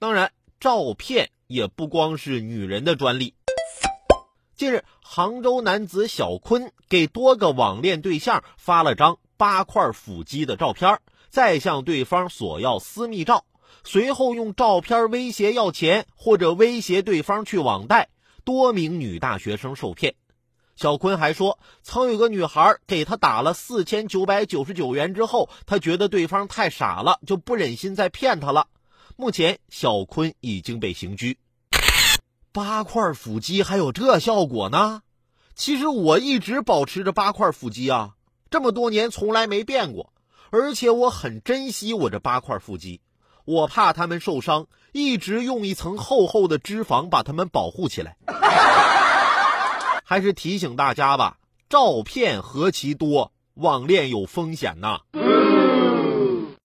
当然，照骗也不光是女人的专利。近日，杭州男子小坤给多个网恋对象发了张八块腹肌的照片，再向对方索要私密照，随后用照片威胁要钱，或者威胁对方去网贷，多名女大学生受骗。小坤还说，曾有个女孩给他打了四千九百九十九元之后，他觉得对方太傻了，就不忍心再骗他了。目前，小坤已经被刑拘。八块腹肌还有这效果呢？其实我一直保持着八块腹肌啊，这么多年从来没变过，而且我很珍惜我这八块腹肌，我怕他们受伤，一直用一层厚厚的脂肪把他们保护起来。还是提醒大家吧，照片何其多，网恋有风险呐。